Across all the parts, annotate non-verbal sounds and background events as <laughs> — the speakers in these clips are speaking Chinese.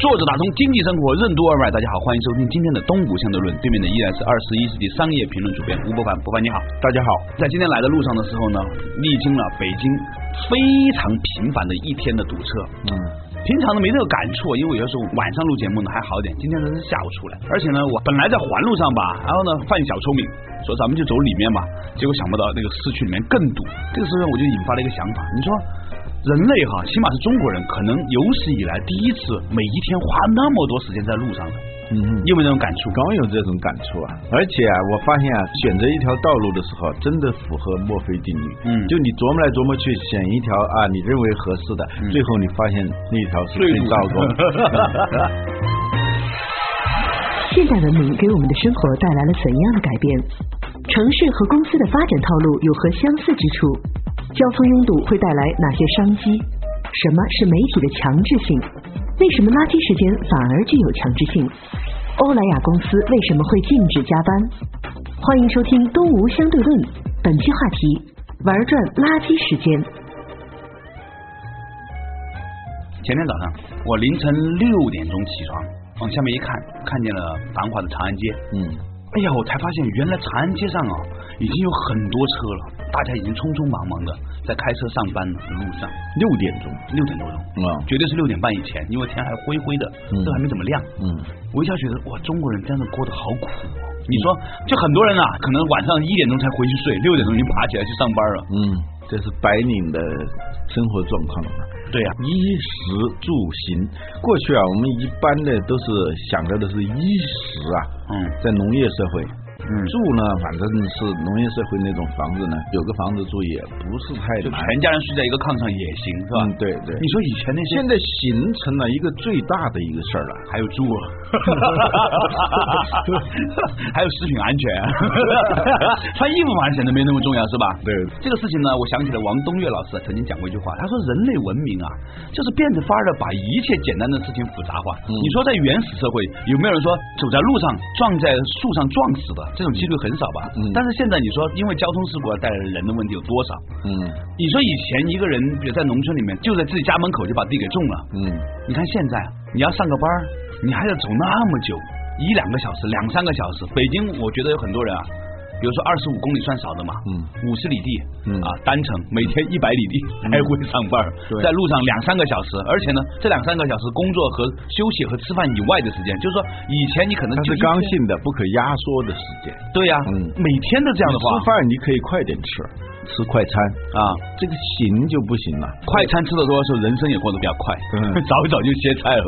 作者打通经济生活任督二脉，大家好，欢迎收听今天的东吴相对论。对面的依然是二十一世纪商业评论主编吴伯凡，伯凡你好，大家好。在今天来的路上的时候呢，历经了北京非常频繁的一天的堵车。嗯，平常呢没这个感触，因为有的时候晚上录节目呢还好点，今天呢是下午出来，而且呢我本来在环路上吧，然后呢犯小聪明，说咱们就走里面吧，结果想不到那个市区里面更堵。这个时候我就引发了一个想法，你说。人类哈，起码是中国人，可能有史以来第一次每一天花那么多时间在路上的，嗯，有没有这种感触？刚有这种感触啊！而且啊，我发现啊，选择一条道路的时候，真的符合墨菲定律。嗯，就你琢磨来琢磨去，选一条啊，你认为合适的，最后你发现那条是最糟糕。<laughs> 现代文明给我们的生活带来了怎样的改变？城市和公司的发展套路有何相似之处？交通拥堵会带来哪些商机？什么是媒体的强制性？为什么垃圾时间反而具有强制性？欧莱雅公司为什么会禁止加班？欢迎收听《东吴相对论》，本期话题：玩转垃圾时间。前天早上，我凌晨六点钟起床，往下面一看，看见了繁华的长安街。嗯，哎呀，我才发现原来长安街上啊，已经有很多车了。大家已经匆匆忙忙的在开车上班的路上，六点钟，六点多钟啊，绝对是六点半以前，因为天还灰灰的，都还没怎么亮。嗯，我一下觉得哇，中国人真的过得好苦。你说，就很多人啊，可能晚上一点钟才回去睡，六点钟已经爬起来去上班了。嗯，这是白领的生活状况了。对啊，衣食住行，过去啊，我们一般的都是想到的是衣食啊。嗯，在农业社会。住呢，反正是农业社会那种房子呢，有个房子住也不是太就全家人睡在一个炕上也行，是吧？嗯，对对。你说以前那些，现在形成了一个最大的一个事儿了，还有住，<laughs> 还有食品安全，穿衣服反而显得没那么重要，是吧？对。这个事情呢，我想起了王东岳老师曾经讲过一句话，他说：“人类文明啊，就是变着法儿的把一切简单的事情复杂化。”你说在原始社会，有没有人说走在路上撞在树上撞死的？这种几率很少吧，嗯，但是现在你说，因为交通事故而带来人的问题有多少？嗯，你说以前一个人，比如在农村里面，就在自己家门口就把地给种了，嗯，你看现在你要上个班你还要走那么久，一两个小时，两三个小时。北京，我觉得有很多人啊。比如说二十五公里算少的嘛，嗯，五十里地，嗯。啊，单程每天一百里地来回上班，在路上两三个小时，而且呢，这两三个小时工作和休息和吃饭以外的时间，就是说以前你可能是刚性的，不可压缩的时间。对呀，嗯，每天都这样的话，吃饭你可以快点吃。吃快餐啊，这个行就不行了。快餐吃的多的时候，人生也过得比较快，<laughs> 早一早就歇菜了。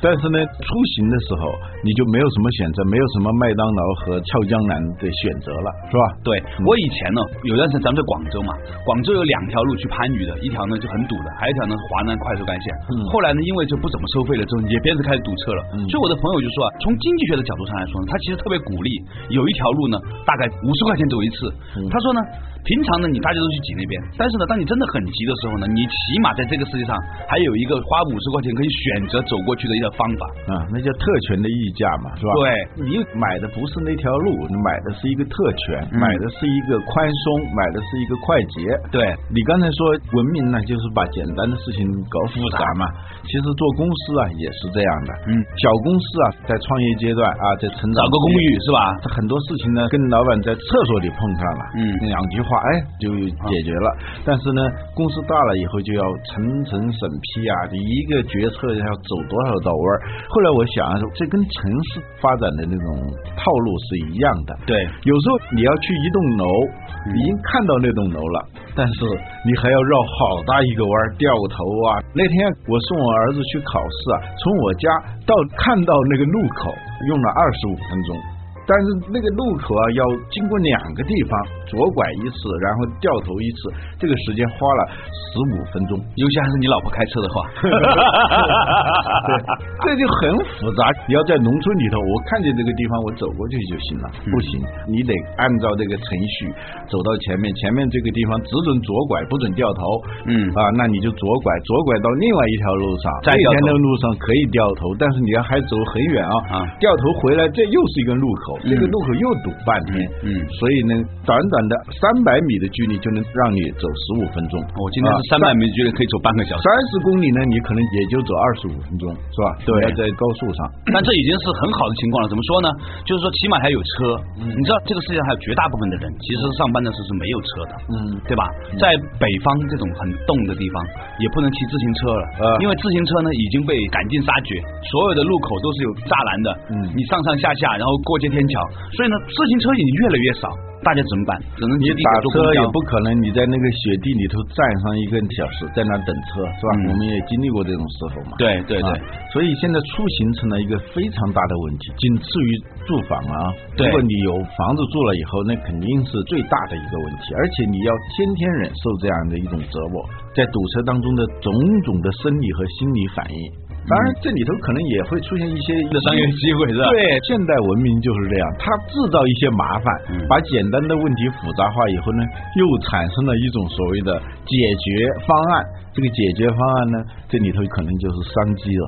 但是呢，出行的时候你就没有什么选择，没有什么麦当劳和俏江南的选择了，是吧？对我以前呢，有段时间咱们在广州嘛，广州有两条路去番禺的，一条呢就很堵的，还有一条呢是华南快速干线。后来呢，因为就不怎么收费了之后，也变成开始堵车了。所以我的朋友就说啊，从经济学的角度上来说呢，他其实特别鼓励有一条路呢，大概五十块钱走一次。他说呢。平常呢，你大家都去挤那边，但是呢，当你真的很急的时候呢，你起码在这个世界上还有一个花五十块钱可以选择走过去的一个方法啊，那叫特权的溢价嘛，是吧？对，你买的不是那条路，你买的是一个特权，买的是一个宽松，买的是一个快捷。对，你刚才说文明呢，就是把简单的事情搞复杂嘛。其实做公司啊也是这样的，嗯，小公司啊在创业阶段啊在成长，找个公寓是吧？很多事情呢跟老板在厕所里碰上了，嗯，两句话。哎，就解决了。但是呢，公司大了以后就要层层审批啊，你一个决策要走多少道弯儿。后来我想，这跟城市发展的那种套路是一样的。对，有时候你要去一栋楼，已经看到那栋楼了，但是你还要绕好大一个弯儿，掉头啊。那天我送我儿子去考试啊，从我家到看到那个路口用了二十五分钟。但是那个路口啊，要经过两个地方左拐一次，然后掉头一次，这个时间花了十五分钟。尤其还是你老婆开车的话，<laughs> 对，这就很复杂。你要在农村里头，我看见这个地方，我走过去就行了。不行，你得按照这个程序走到前面，前面这个地方只准左拐，不准掉头。嗯啊，那你就左拐，左拐到另外一条路上，再掉头这条路上可以掉头，但是你要还走很远啊。啊掉头回来，这又是一个路口，这个路口又堵半天。嗯嗯所以呢，短短的三百米的距离就能让你走十五分钟。我今天是三百米距离可以走半个小时。三十公里呢，你可能也就走二十五分钟，是吧？对在高速上。但这已经是很好的情况了。怎么说呢？就是说，起码还有车。嗯你知道，这个世界上还有绝大部分的人，其实上班的时候是没有车的。嗯对吧？在北方这种很冻的地方，也不能骑自行车了，呃因为自行车呢已经被赶尽杀绝，所有的路口都是有栅栏的，嗯你上上下下，然后过街天桥，所以呢，自行车已经越来越少，大家怎么办？只能你打车也不可能，你在那个雪地里头站上一个小时，在那等车，是吧？嗯我们也经历过这种时候嘛。对对对啊所以现在出行成了一个非常大的问题，仅次于住房啊。对如果你有房子住了以后，那肯定是最大的一个问题，而且你要天天忍受这样的一种折磨，在堵车当中的种种的生理和心理反应。当然，这里头可能也会出现一些商业机会是吧？对，现代文明就是这样，它制造一些麻烦，嗯把简单的问题复杂化以后呢，又产生了一种所谓的解决方案。这个解决方案呢，这里头可能就是商机了。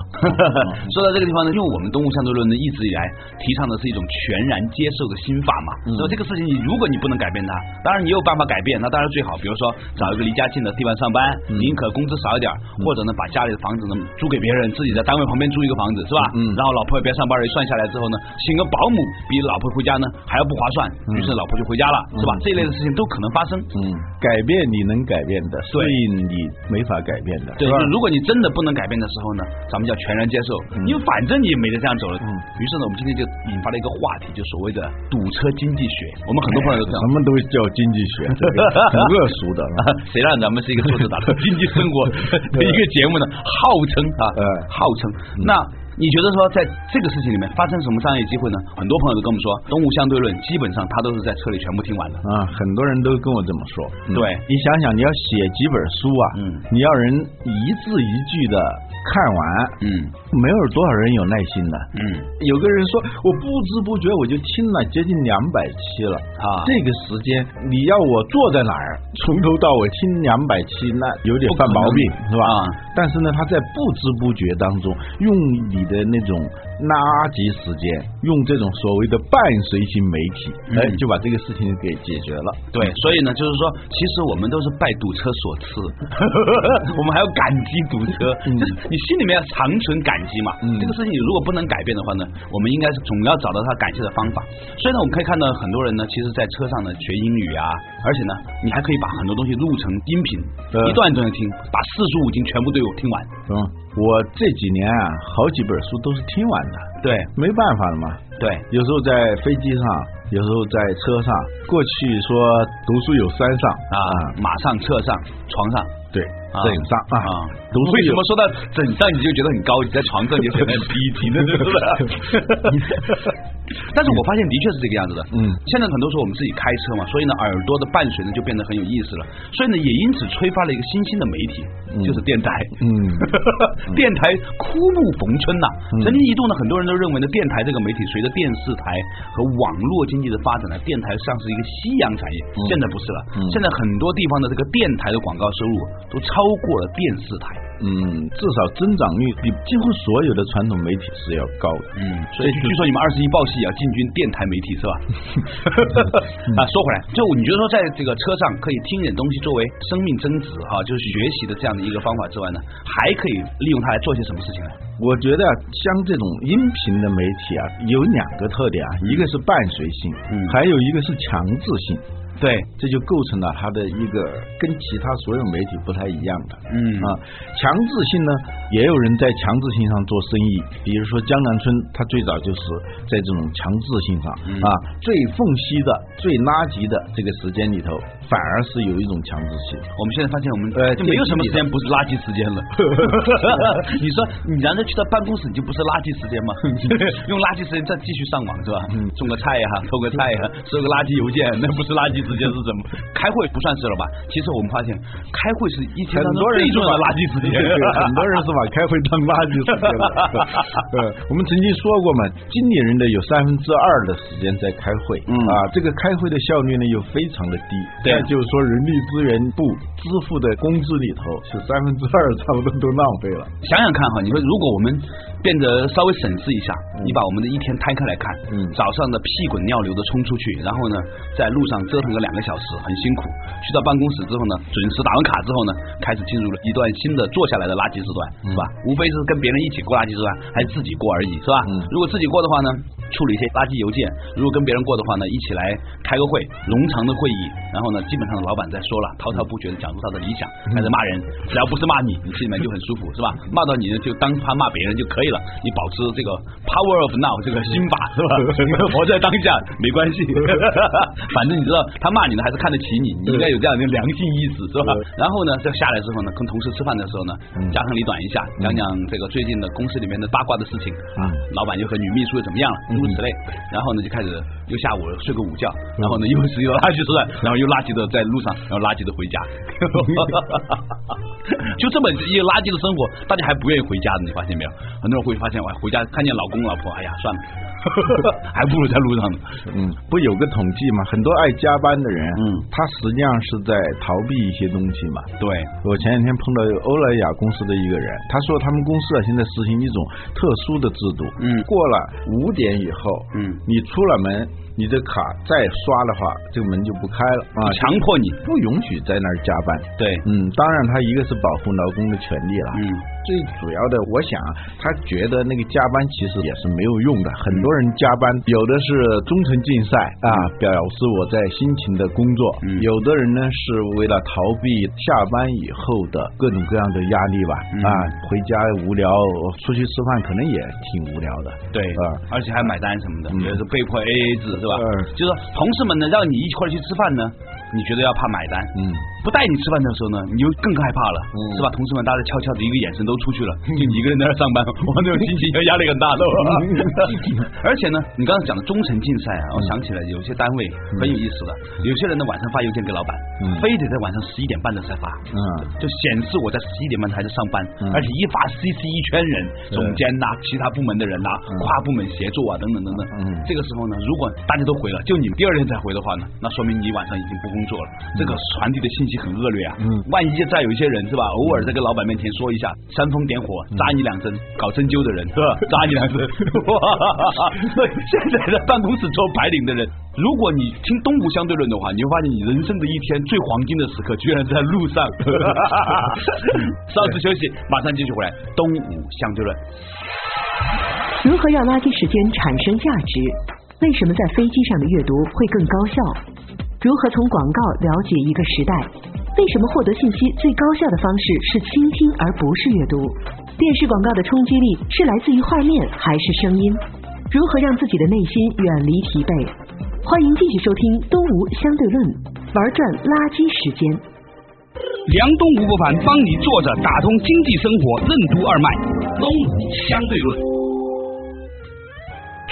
<laughs> 说到这个地方呢，因为我们动物相对论呢一直以来提倡的是一种全然接受的心法嘛，嗯。所以这个事情你如果你不能改变它，当然你有办法改变，那当然最好，比如说找一个离家近的地方上班，嗯。宁可工资少一点，或者呢把家里的房子呢租给别人，自己在单位旁边租一个房子，是吧？嗯。然后老婆也别上班，一算下来之后呢，请个保姆比老婆回家呢还要不划算，于是老婆就回家了，是吧？这一类的事情都可能发生。嗯，改变你能改变的，所以你没法改变的，对，如果你真的不能改变的时候呢，咱们叫全然接受，因为反正你也没得这样走了。嗯于是呢，我们今天就引发了一个话题，就所谓的堵车经济学。我们很多朋友都这样什。么都叫经济学，<laughs> 这个很恶俗的。啊 <laughs> 谁让咱们是一个做着打的经济生活的一个节目呢？号称啊，呃 <laughs> 号称。那你觉得说，在这个事情里面发生什么商业机会呢？很多朋友都跟我们说，东吴相对论基本上他都是在车里全部听完的。啊，很多人都跟我这么说。嗯对你想想，你要写几本书啊，嗯你要人一字一句的看完，嗯。没有多少人有耐心的。嗯。有个人说，我不知不觉我就听了接近两百期了。啊。这个时间你要我坐在哪儿，从头到尾听两百期，那有点犯毛病，是吧？啊。但是呢，他在不知不觉当中，用你的那种垃圾时间，用这种所谓的伴随型媒体，嗯哎，就把这个事情给解决了。对，所以呢，就是说，其实我们都是拜堵车所赐，<laughs> 我们还要感激堵车，就是你心里面要长存感激嘛。嗯这个事情你如果不能改变的话呢，我们应该是总要找到他感谢的方法。所以呢，我们可以看到很多人呢，其实在车上呢学英语啊，而且呢，你还可以把很多东西录成音频，呃一段一段的听，把四书五经全部都有听完。嗯，<laughs> 我这几年啊，好几本书都是听完的，对没办法了嘛。对，有时候在飞机上，有时候在车上。过去说读书有三上啊，马上、车上、床上。对，啊枕上啊啊，读书有为什么说到枕上你就觉得很高级，在床上你就觉得很低级呢？<laughs> 是不是？<laughs> <laughs> 但是我发现的确是这个样子的。嗯现在很多时候我们自己开车嘛，所以呢，耳朵的伴随呢就变得很有意思了。所以呢，也因此催发了一个新兴的媒体，嗯就是电台。嗯 <laughs> 电台枯木逢春呐、嗯曾经一度呢，很多人都认为呢，电台这个媒体随着电视台和网络经济的发展呢，电台像是一个夕阳产业。嗯现在不是了，嗯现在很多地方的这个电台的广告收入都超过了电视台。嗯，至少增长率比几乎所有的传统媒体是要高的。嗯，所以据说你们二十一报系也要进军电台媒体是吧？<laughs> 啊，说回来，就你觉得说在这个车上可以听点东西作为生命增值哈、就是学习的这样的一个方法之外呢，还可以利用它来做些什么事情呢？我觉得像这种音频的媒体啊，有两个特点啊，一个是伴随性，嗯还有一个是强制性。对，这就构成了它的一个跟其他所有媒体不太一样的。嗯啊，强制性呢，也有人在强制性上做生意，比如说江南春，他最早就是在这种强制性上啊，最缝隙的、最垃圾的这个时间里头，反而是有一种强制性。我们现在发现，我们呃就没有什么时间不是垃圾时间了。<laughs> 你说你难道去到办公室，你就不是垃圾时间吗？<laughs> 用垃圾时间再继续上网是吧？种个菜呀，偷个菜呀，<laughs> 收个垃圾邮件，那不是垃圾时间是什么？开会不算是了吧？其实我们发现，开会是一天当中最重要的垃圾时间。很多人是把开会当垃圾时间了。呃，我们曾经说过嘛，经理人的有三分之二的时间在开会，啊，这个开会的效率呢又非常的低。对，就是说人力资源部支付的工资里头，是三分之二 <laughs> 差不多都浪费了。想想看哈，你说如果我们变得稍微审视一下，你把我们的一天摊开来看，嗯，早上的屁滚尿流的冲出去，然后呢，在路上折腾个两个小时，很辛苦。去到办公室之后呢，准时打完卡之后呢，开始进入了一段新的坐下来的垃圾时段，是吧？无非是跟别人一起过垃圾时段，还是自己过而已，是吧？如果自己过的话呢，处理一些垃圾邮件；如果跟别人过的话呢，一起来开个会，冗长的会议，然后呢，基本上老板在说了，滔滔不绝的讲述他的理想，开始骂人，只要不是骂你，你心里面就很舒服，是吧？骂到你呢，就当他骂别人就可以了，你保持这个 power of now 这个心法，是吧？<laughs> 活在当下没关系，<laughs> 反正你知道他骂你呢，还是看得起你，你应该有这样的良心意识，是吧？然后呢，这下来之后呢，跟同事吃饭的时候呢，家长里短一下，讲讲这个最近的公司里面的八卦的事情，啊，老板又和女秘书又怎么样了，诸如此类。然后呢，就开始又下午睡个午觉，然后呢，又是又垃圾出来，然后又垃圾的在路上，然后垃圾的回家，<laughs> 就这么一垃圾的生活，大家还不愿意回家呢，你发现没有？很多人会发现，哇，回家看见老公老婆，哎呀，算了。<laughs> 还不如在路上呢。嗯，不有个统计嘛？很多爱加班的人，嗯，他实际上是在逃避一些东西嘛。对，我前两天碰到欧莱雅公司的一个人，他说他们公司啊现在实行一种特殊的制度，嗯，过了五点以后，嗯，你出了门，你的卡再刷的话，这个门就不开了。啊，强迫你。不允许在那儿加班。对，嗯，当然他一个是保护劳工的权利了，嗯，最主要的，我想他觉得那个加班其实也是没有用的，很多。人加班，有的是忠诚竞赛啊，表示我在辛勤的工作；有的人呢是为了逃避下班以后的各种各样的压力吧。啊，回家无聊，出去吃饭可能也挺无聊的。对啊，而且还买单什么的，也是被迫 A A 制是吧？就是同事们呢让你一块去吃饭呢，你觉得要怕买单，嗯，不带你吃饭的时候呢，你就更害怕了，是吧？同事们大家悄悄的一个眼神都出去了，就你一个人在那上班，我那种心情压力很大的。<laughs> 而且呢，你刚才讲的忠诚竞赛啊，我想起来有些单位很有意思的，有些人呢晚上发邮件给老板，非得在晚上十一点半的才发，嗯，就显示我在十一点半还在上班，而且一发 CC 一圈人，总监呐，其他部门的人呐，跨部门协作啊，等等等等。嗯，这个时候呢，如果大家都回了，就你第二天才回的话呢，那说明你晚上已经不工作了，这个传递的信息很恶劣啊。嗯，万一再有一些人是吧，偶尔在跟老板面前说一下，煽风点火，扎你两针，搞针灸的人是吧，<laughs> 扎你两针，<laughs> 现在在办公室做白领的人，如果你听东吴相对论的话，你会发现你人生的一天最黄金的时刻，居然在路上。<laughs> 稍事休息，马上继续回来。东吴相对论，如何让垃圾时间产生价值？为什么在飞机上的阅读会更高效？如何从广告了解一个时代？为什么获得信息最高效的方式是倾听而不是阅读？电视广告的冲击力是来自于画面还是声音？如何让自己的内心远离疲惫？欢迎继续收听《东吴相对论》，玩转垃圾时间。梁东吴不凡帮你坐着打通经济生活任督二脉，东吴相对论。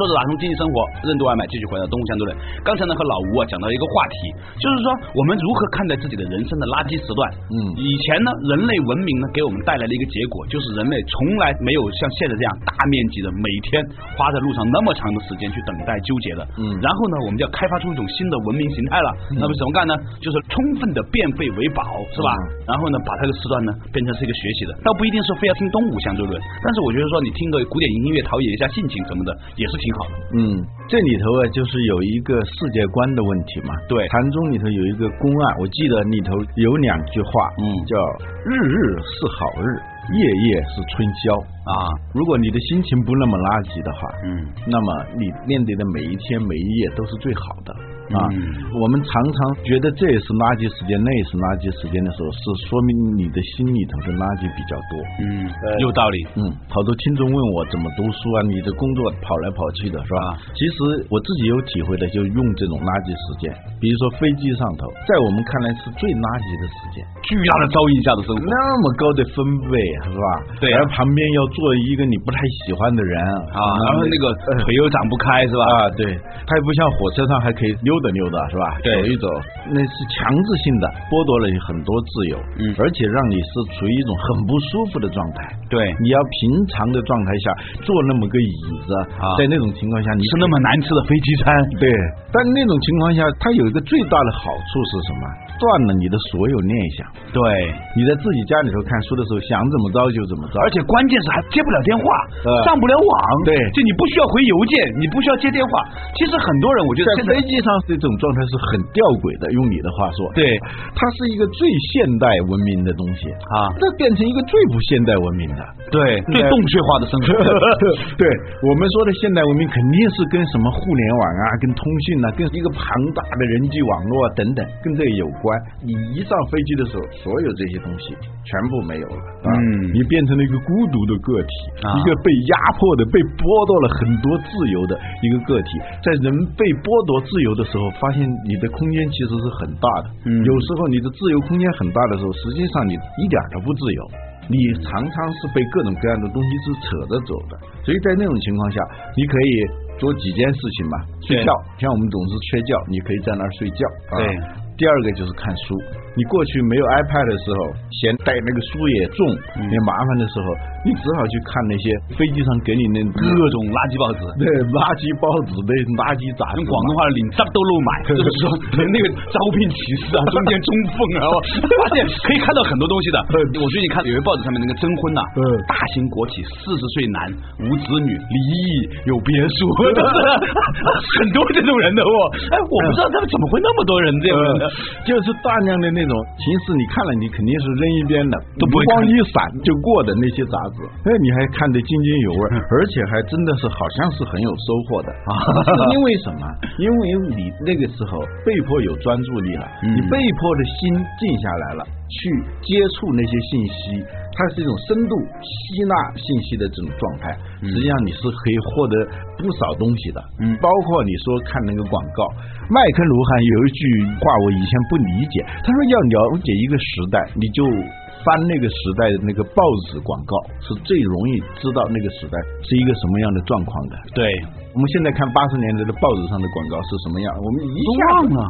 坐着打通经济生活，任督二脉，继续回到东吴相对论。刚才呢和老吴啊讲到一个话题，就是说我们如何看待自己的人生的垃圾时段。嗯，以前呢人类文明呢给我们带来的一个结果，就是人类从来没有像现在这样大面积的每天花在路上那么长的时间去等待纠结的。嗯，然后呢我们就要开发出一种新的文明形态了。那么怎么干呢？就是充分的变废为宝，是吧？然后呢把这个时段呢变成是一个学习的，倒不一定是非要听东吴相对论，但是我觉得说你听个古典音乐陶冶一下性情什么的也是挺。好的，嗯，这里头啊，就是有一个世界观的问题嘛。对，禅宗里头有一个公案，我记得里头有两句话，嗯，叫日日是好日，夜夜是春宵啊。如果你的心情不那么垃圾的话，嗯，那么你面对的每一天每一夜都是最好的。啊。我们常常觉得这也是垃圾时间，那也是垃圾时间的时候，是说明你的心里头的垃圾比较多。嗯，有道理。嗯，好多听众问我怎么读书啊？你的工作跑来跑去的是吧？其实我自己有体会的，就用这种垃圾时间，比如说飞机上头，在我们看来是最垃圾的时间，巨大的噪音下的生活，那么高的分贝是吧？对，而旁边要坐一个你不太喜欢的人啊，然后那个腿又长不开是吧？啊，对，它也不像火车上还可以溜达溜达是吧？走一走，那是强制性的剥夺了你很多自由，嗯，而且让你是处于一种很不舒服的状态。对，你要平常的状态下坐那么个椅子，在那种情况下你吃那么难吃的飞机餐，对，但那种情况下它有一个最大的好处是什么？断了你的所有念想。对，你在自己家里头看书的时候想怎么着就怎么着，而且关键是还接不了电话，上不了网。对，就你不需要回邮件，你不需要接电话。其实很多人我觉得在飞机上这种状态是很吊诡的。用你的话说，对，它是一个最现代文明的东西啊，那变成一个最不现代文明的，对，最洞穴化的生活。<laughs> 对我们说的现代文明，肯定是跟什么互联网啊、跟通讯啊、跟一个庞大的人际网络啊等等，跟这个有关。你一上飞机的时候，所有这些东西全部没有了，嗯，你变成了一个孤独的个体，一个被压迫的、被剥夺了很多自由的一个个体。在人被剥夺自由的时候，发现你的空间其实是很大的。嗯，有时候你的自由空间很大的时候，实际上你一点都不自由，你常常是被各种各样的东西是扯着走的。所以在那种情况下，你可以做几件事情嘛，睡觉，像我们总是缺觉，你可以在那儿睡觉。对，第二个就是看书。你过去没有 iPad 的时候，嫌带那个书也重也麻烦的时候，你只好去看那些飞机上给你那各种垃圾报纸，对，垃圾报纸的垃圾杂志。用广东话领脏都漏买，就是说那个招聘启事啊，<laughs> 中间中缝啊，发现可以看到很多东西的。我最近看有一报纸上面那个征婚呐，大型国企，四十岁男，无子女，离异，有别墅，<laughs> 很多这种人的哦。哎，我不知道他们怎么会那么多人这样的，就是大量的那。种形式你看了，你肯定是扔一边的，都不会光一闪就过的那些杂志，哎，你还看得津津有味，<laughs> 而且还真的是好像是很有收获的。啊！<laughs> 因为什么？因为你那个时候被迫有专注力了，你被迫的心静下来了，去接触那些信息。它是一种深度吸纳信息的这种状态，实际上你是可以获得不少东西的，嗯，包括你说看那个广告，麦克卢汉有一句话我以前不理解，他说要了解一个时代，你就翻那个时代的那个报纸广告，是最容易知道那个时代是一个什么样的状况的。对，我们现在看八十年代的报纸上的广告是什么样，我们一下忘了，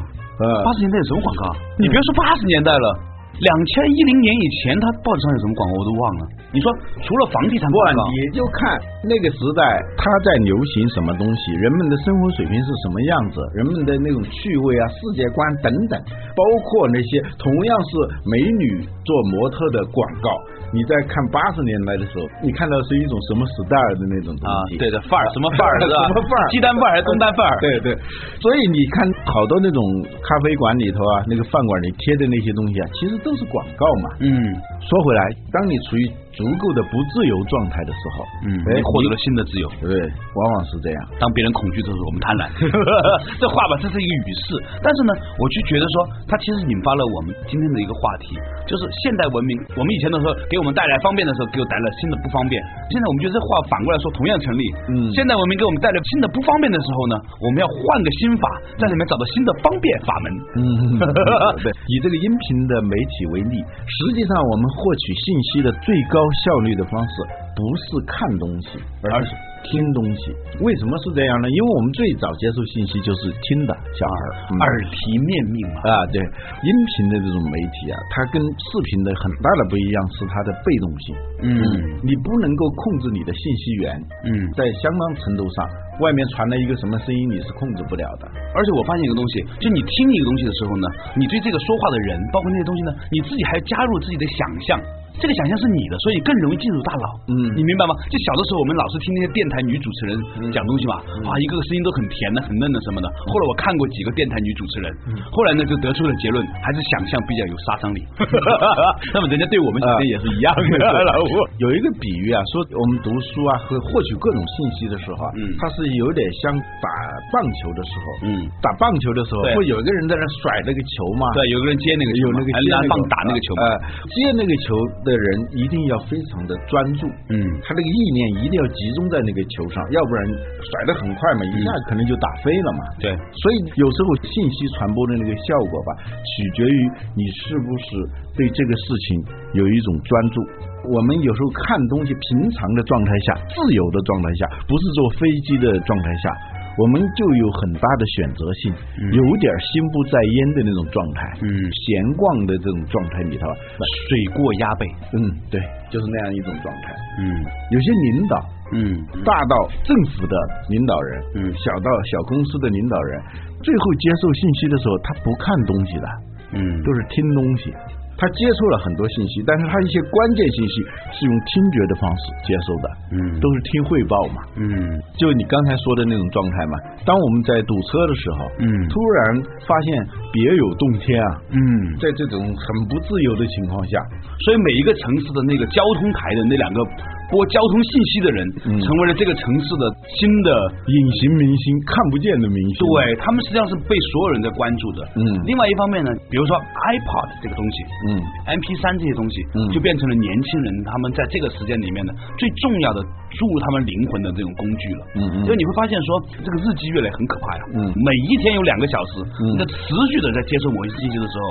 呃，八十年代有什么广告？你别说八十年代了。两千一零年以前，他报纸上有什么广告我都忘了。你说除了房地产广告，你就看那个时代他在流行什么东西，人们的生活水平是什么样子，人们的那种趣味啊、世界观等等，包括那些同样是美女做模特的广告。你在看八十年代的时候，你看到是一种什么时代的那种东西？对的，范儿什么范儿？<laughs> 什么范儿？鸡蛋范儿还是东单范儿？对对。所以你看好多那种咖啡馆里头啊，那个饭馆里贴的那些东西啊，其实都是广告嘛。嗯。说回来，当你处于足够的不自由状态的时候，嗯，你获得了新的自由，对，往往是这样。当别人恐惧的时候，我们贪婪。<laughs> 这话吧，这是一个语势。但是呢，我就觉得说，它其实引发了我们今天的一个话题，就是现代文明。我们以前的时候给我们带来方便的时候，给我带来了新的不方便。现在我们觉得这话反过来说同样成立。嗯，现代文明给我们带来新的不方便的时候呢，我们要换个新法，在里面找到新的方便法门。嗯，<laughs> 对。以这个音频的媒体为例，实际上我们获取信息的最高。效率的方式不是看东西，而是听东西。为什么是这样呢？因为我们最早接受信息就是听的，小孩耳提面命嘛。啊，对，音频的这种媒体啊，它跟视频的很大的不一样是它的被动性。嗯，你不能够控制你的信息源。嗯，在相当程度上，外面传来一个什么声音，你是控制不了的。而且我发现一个东西，就你听一个东西的时候呢，你对这个说话的人，包括那些东西呢，你自己还加入自己的想象。这个想象是你的，所以更容易进入大脑。嗯你明白吗？就小的时候我们老是听那些电台女主持人讲东西嘛，嗯啊，一个个声音都很甜的、很嫩的什么的。后来我看过几个电台女主持人，后来呢就得出了结论，还是想象比较有杀伤力。<laughs> 那么人家对我们其实也是一样的，<laughs> 老吴。有一个比喻啊，说我们读书啊和获取各种信息的时候啊，嗯它是有点像打棒球的时候，嗯打棒球的时候对会有一个人在那甩那个球嘛，对，有个人接那个球，有那个接棒打那个球接那个球的人一定要非常的专注，嗯他那个意念一定要集中在那个球上，要不然甩得很快嘛，一下可能就打飞了嘛。对，所以有时候信息传播的那个效果吧，取决于你是不是对这个事情有一种专注。我们有时候看东西，平常的状态下、自由的状态下，不是坐飞机的状态下，我们就有很大的选择性，有点心不在焉的那种状态，嗯。闲逛的这种状态里头，水过鸭背。嗯，对，就是那样一种状态。嗯。有些领导，嗯。大到政府的领导人，嗯。小到小公司的领导人，最后接受信息的时候，他不看东西的，嗯。都是听东西。他接触了很多信息，但是他一些关键信息是用听觉的方式接收的，嗯都是听汇报嘛。嗯就你刚才说的那种状态嘛。当我们在堵车的时候，嗯突然发现别有洞天啊，嗯，在这种很不自由的情况下，所以每一个城市的那个交通台的那两个播交通信息的人，嗯成为了这个城市的新的。隐形明星看不见的明星，对他们实际上是被所有人在关注的。嗯另外一方面呢，比如说 iPod 这个东西，嗯 MP 三这些东西，嗯就变成了年轻人他们在这个时间里面呢最重要的注入他们灵魂的这种工具了。嗯嗯所以你会发现说，这个日积月累很可怕呀。嗯每一天有两个小时，嗯你在持续的在接受某些信息的时候，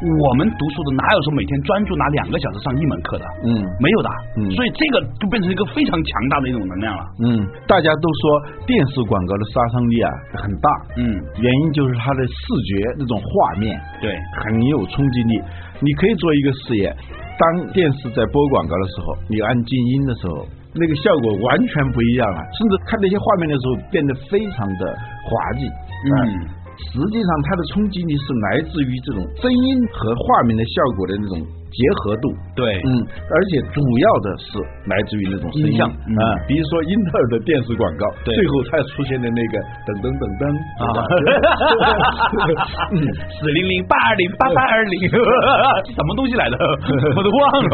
我们读书的哪有说每天专注拿两个小时上一门课的？嗯没有的。嗯所以这个就变成一个非常强大的一种能量了。嗯，大家都说电视广告的杀伤力啊很大，嗯，原因就是它的视觉那种画面对，很有冲击力。你可以做一个试验，当电视在播广告的时候，你按静音的时候，那个效果完全不一样了，甚至看那些画面的时候变得非常的滑稽。嗯呃实际上它的冲击力是来自于这种声音和画面的效果的那种结合度。对，嗯，而且主要的是来自于那种声像嗯啊，比如说英特尔的电视广告，对最后才出现的那个噔噔噔噔啊 <laughs> 嗯，四零零八二零八八二零，这 <laughs> 什么东西来的？<laughs> 我都忘了。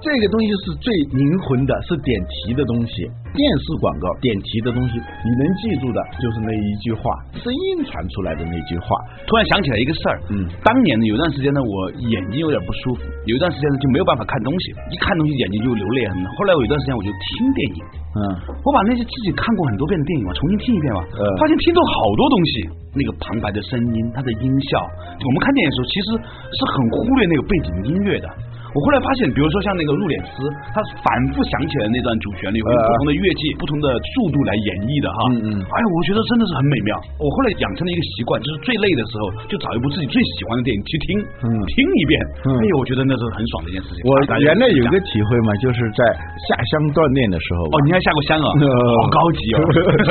这个东西是最灵魂的，是点题的东西。电视广告点题的东西，你能记住的就是那一句话，声音传出来的那句话。突然想起来一个事儿，嗯当年呢有段时间呢，我眼睛有点不舒服，有一段时间呢就没有办法看东西，一看东西眼睛就流泪很。后来我有一段时间我就听电影，嗯我把那些自己看过很多遍的电影嘛，重新听一遍嘛，嗯发现听到好多东西，那个旁白的声音，它的音效，我们看电影的时候其实是很忽略那个背景音乐的。我后来发现，比如说像那个《入殓师》，他反复想起来那段主旋律，会用不同的乐器、不同的速度来演绎的哈。嗯嗯哎呀，我觉得真的是很美妙。我后来养成了一个习惯，就是最累的时候，就找一部自己最喜欢的电影去听，嗯听一遍。嗯哎呦，我觉得那是很爽的一件事情。我原来有一个体会嘛，就是在下乡锻炼的时候哦，吧，你还下过乡啊？呃好高级哦。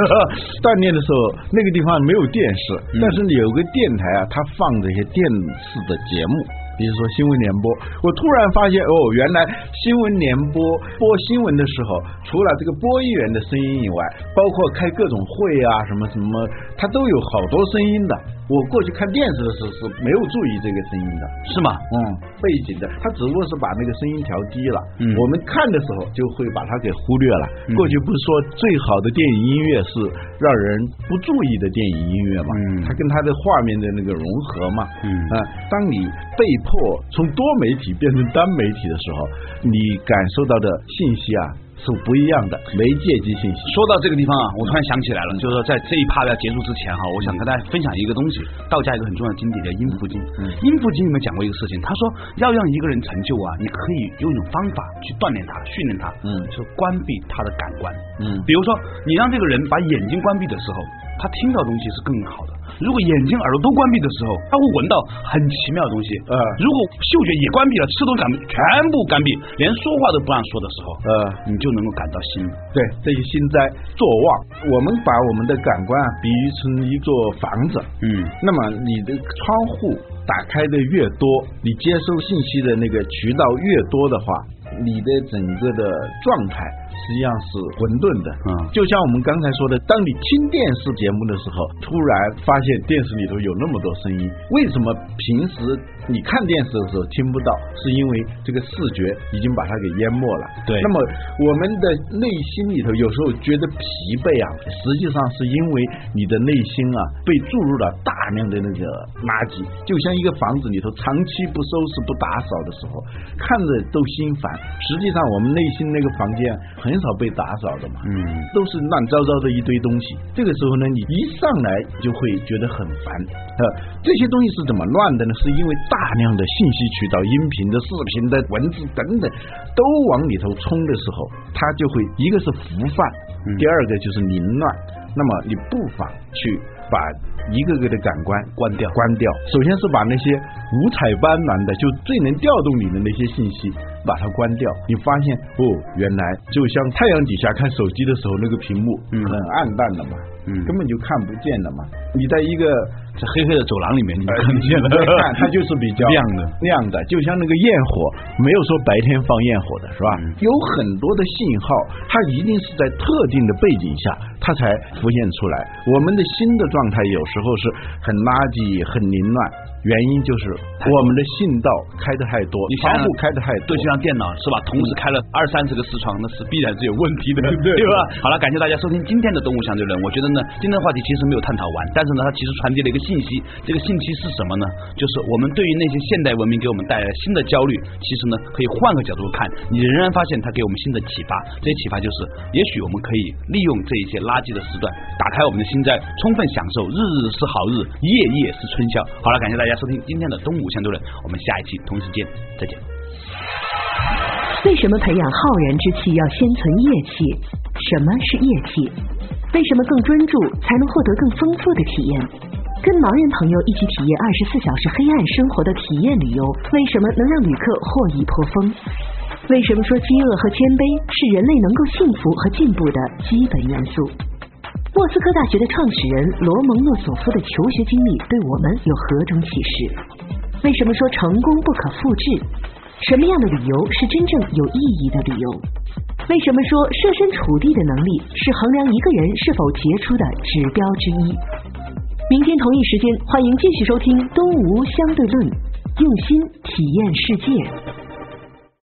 <laughs> 锻炼的时候，那个地方没有电视，嗯但是有个电台啊，它放这些电视的节目。比如说新闻联播，我突然发现哦，原来新闻联播播新闻的时候，除了这个播音员的声音以外，包括开各种会啊，什么什么，它都有好多声音的。我过去看电视的时候是没有注意这个声音的，是吗？嗯，背景的，他只不过是把那个声音调低了。嗯我们看的时候就会把它给忽略了。嗯过去不是说最好的电影音乐是让人不注意的电影音乐嘛？嗯它跟它的画面的那个融合嘛。嗯啊，当你被迫从多媒体变成单媒体的时候，你感受到的信息啊是不一样的，媒介及信息。说到这个地方啊，我突然想起来了，就是说在这一趴要结束之前哈，我想跟大家分享一个东西，道家一个很重要的经典叫阴符经。嗯阴符经里面讲过一个事情，他说要让一个人成就啊，你可以用一种方法去锻炼他、训练他，嗯就关闭他的感官。嗯比如说，你让这个人把眼睛关闭的时候，他听到东西是更好的。如果眼睛、耳朵都关闭的时候，他会闻到很奇妙的东西。呃如果嗅觉也关闭了，吃东西感全部关闭，连说话都不让说的时候，呃，你就能够感到心。对，这些心灾作旺，我们把我们的感官啊比喻成一座房子，嗯那么你的窗户打开的越多，你接收信息的那个渠道越多的话，你的整个的状态。实际上是混沌的，嗯，就像我们刚才说的，当你听电视节目的时候，突然发现电视里头有那么多声音，为什么平时你看电视的时候听不到？是因为这个视觉已经把它给淹没了。对。那么我们的内心里头有时候觉得疲惫啊，实际上是因为你的内心啊被注入了大量的那个垃圾，就像一个房子里头长期不收拾不打扫的时候，看着都心烦。实际上我们内心那个房间很。少被打扫的嘛，嗯，都是乱糟糟的一堆东西。这个时候呢，你一上来就会觉得很烦。呃，这些东西是怎么乱的呢？是因为大量的信息渠道、音频的、视频的、文字等等都往里头冲的时候，它就会一个是浮泛，第二个就是凌乱。那么你不妨去把一个个的感官关掉，关掉。首先是把那些五彩斑斓的，就最能调动你的那些信息。把它关掉，你发现哦，原来就像太阳底下看手机的时候，那个屏幕很暗淡的嘛，嗯，根本就看不见了嘛。你在一个在黑黑的走廊里面，你看不见了，看它就是比较亮的，亮的，就像那个焰火，没有说白天放焰火的是吧？有很多的信号，它一定是在特定的背景下，它才浮现出来。我们的心的状态有时候是很垃圾、很凌乱。原因就是我们的信道开的太多，你窗户开的太多，就像电脑是吧？同时开了二三十个视窗，那是必然是有问题的，<laughs> 对吧？好了，感谢大家收听今天的动物相对论。我觉得呢，今天的话题其实没有探讨完，但是呢，它其实传递了一个信息。这个信息是什么呢？就是我们对于那些现代文明给我们带来新的焦虑，其实呢，可以换个角度看，你仍然发现它给我们新的启发。这些启发就是，也许我们可以利用这一些垃圾的时段，打开我们的心斋，充分享受日日是好日，夜夜是春宵。好了，感谢大家。收听今天的东吴相对论，我们下一期同时间再见。为什么培养浩然之气要先存业气？什么是业气？为什么更专注才能获得更丰富的体验？跟盲人朋友一起体验二十四小时黑暗生活的体验旅游，为什么能让旅客获益颇丰？为什么说饥饿和谦卑是人类能够幸福和进步的基本元素？莫斯科大学的创始人罗蒙诺索夫的求学经历对我们有何种启示？为什么说成功不可复制？什么样的旅游是真正有意义的旅游？为什么说设身处地的能力是衡量一个人是否杰出的指标之一？明天同一时间，欢迎继续收听《东吴相对论》，用心体验世界。